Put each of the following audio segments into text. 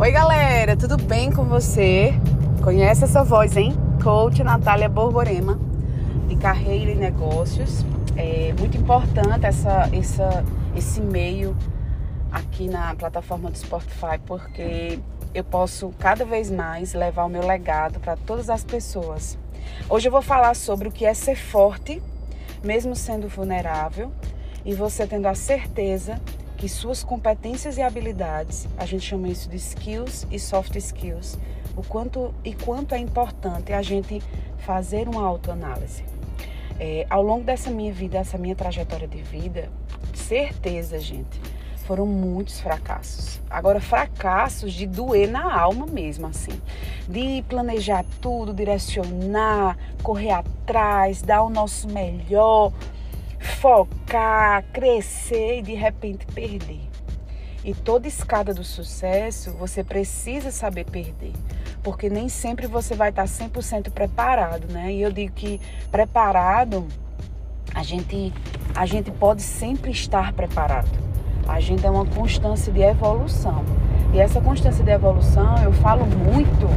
Oi, galera, tudo bem com você? Conhece essa voz, hein? Coach Natália Borborema, de carreira e negócios. É muito importante essa, essa, esse meio aqui na plataforma do Spotify, porque eu posso cada vez mais levar o meu legado para todas as pessoas. Hoje eu vou falar sobre o que é ser forte, mesmo sendo vulnerável, e você tendo a certeza que suas competências e habilidades, a gente chama isso de skills e soft skills, o quanto e quanto é importante a gente fazer uma autoanálise. É, ao longo dessa minha vida, essa minha trajetória de vida, certeza, gente, foram muitos fracassos. Agora, fracassos de doer na alma mesmo, assim. De planejar tudo, direcionar, correr atrás, dar o nosso melhor, focar, crescer e de repente perder. E toda escada do sucesso, você precisa saber perder. Porque nem sempre você vai estar 100% preparado, né? E eu digo que preparado, a gente, a gente pode sempre estar preparado a gente é uma constância de evolução. E essa constância de evolução eu falo muito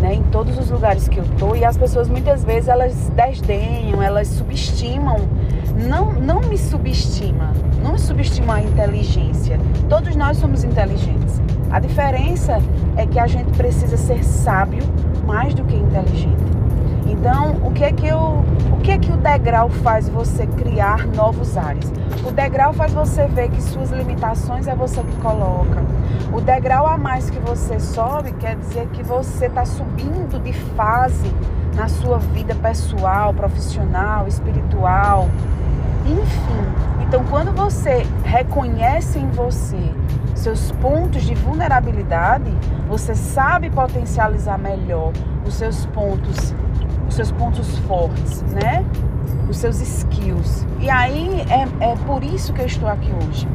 né, em todos os lugares que eu tô e as pessoas muitas vezes elas desdenham, elas subestimam. Não, não me subestima, não me subestima a inteligência. Todos nós somos inteligentes. A diferença é que a gente precisa ser sábio mais do que inteligente. Então, o que é que eu, que é que o degrau faz você criar novos ares? O degrau faz você ver que suas limitações é você que coloca. O degrau a mais que você sobe quer dizer que você está subindo de fase na sua vida pessoal, profissional, espiritual, enfim. Então, quando você reconhece em você seus pontos de vulnerabilidade, você sabe potencializar melhor os seus pontos os seus pontos fortes, né? Os seus skills. E aí é, é por isso que eu estou aqui hoje.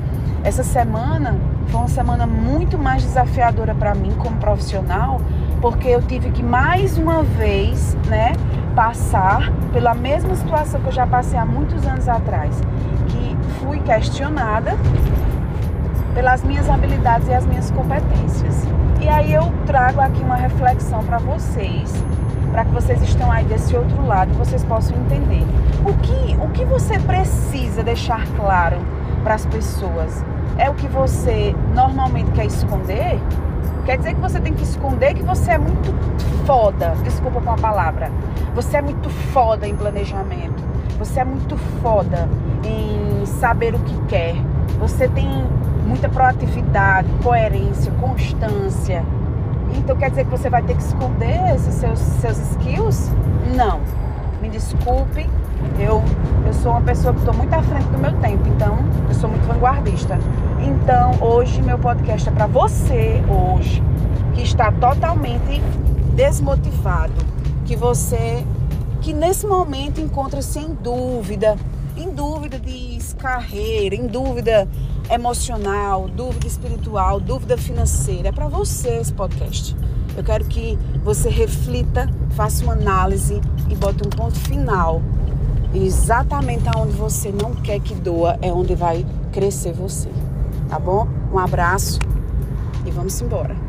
Essa semana foi uma semana muito mais desafiadora para mim como profissional, porque eu tive que mais uma vez, né, passar pela mesma situação que eu já passei há muitos anos atrás, que fui questionada pelas minhas habilidades e as minhas competências. E aí eu trago aqui uma reflexão para vocês para que vocês estão aí desse outro lado vocês possam entender. O que, o que você precisa deixar claro para as pessoas? É o que você normalmente quer esconder? Quer dizer que você tem que esconder que você é muito foda, desculpa com a palavra. Você é muito foda em planejamento. Você é muito foda em saber o que quer. Você tem muita proatividade, coerência, constância então quer dizer que você vai ter que esconder esses seus, seus skills? Não. Me desculpe, eu, eu sou uma pessoa que estou muito à frente do meu tempo, então eu sou muito vanguardista. Então hoje meu podcast é para você hoje que está totalmente desmotivado, que você que nesse momento encontra-se em dúvida, em dúvida de carreira, em dúvida emocional, dúvida espiritual, dúvida financeira. É para você esse podcast. Eu quero que você reflita, faça uma análise e bote um ponto final. exatamente aonde você não quer que doa é onde vai crescer você. Tá bom? Um abraço e vamos embora.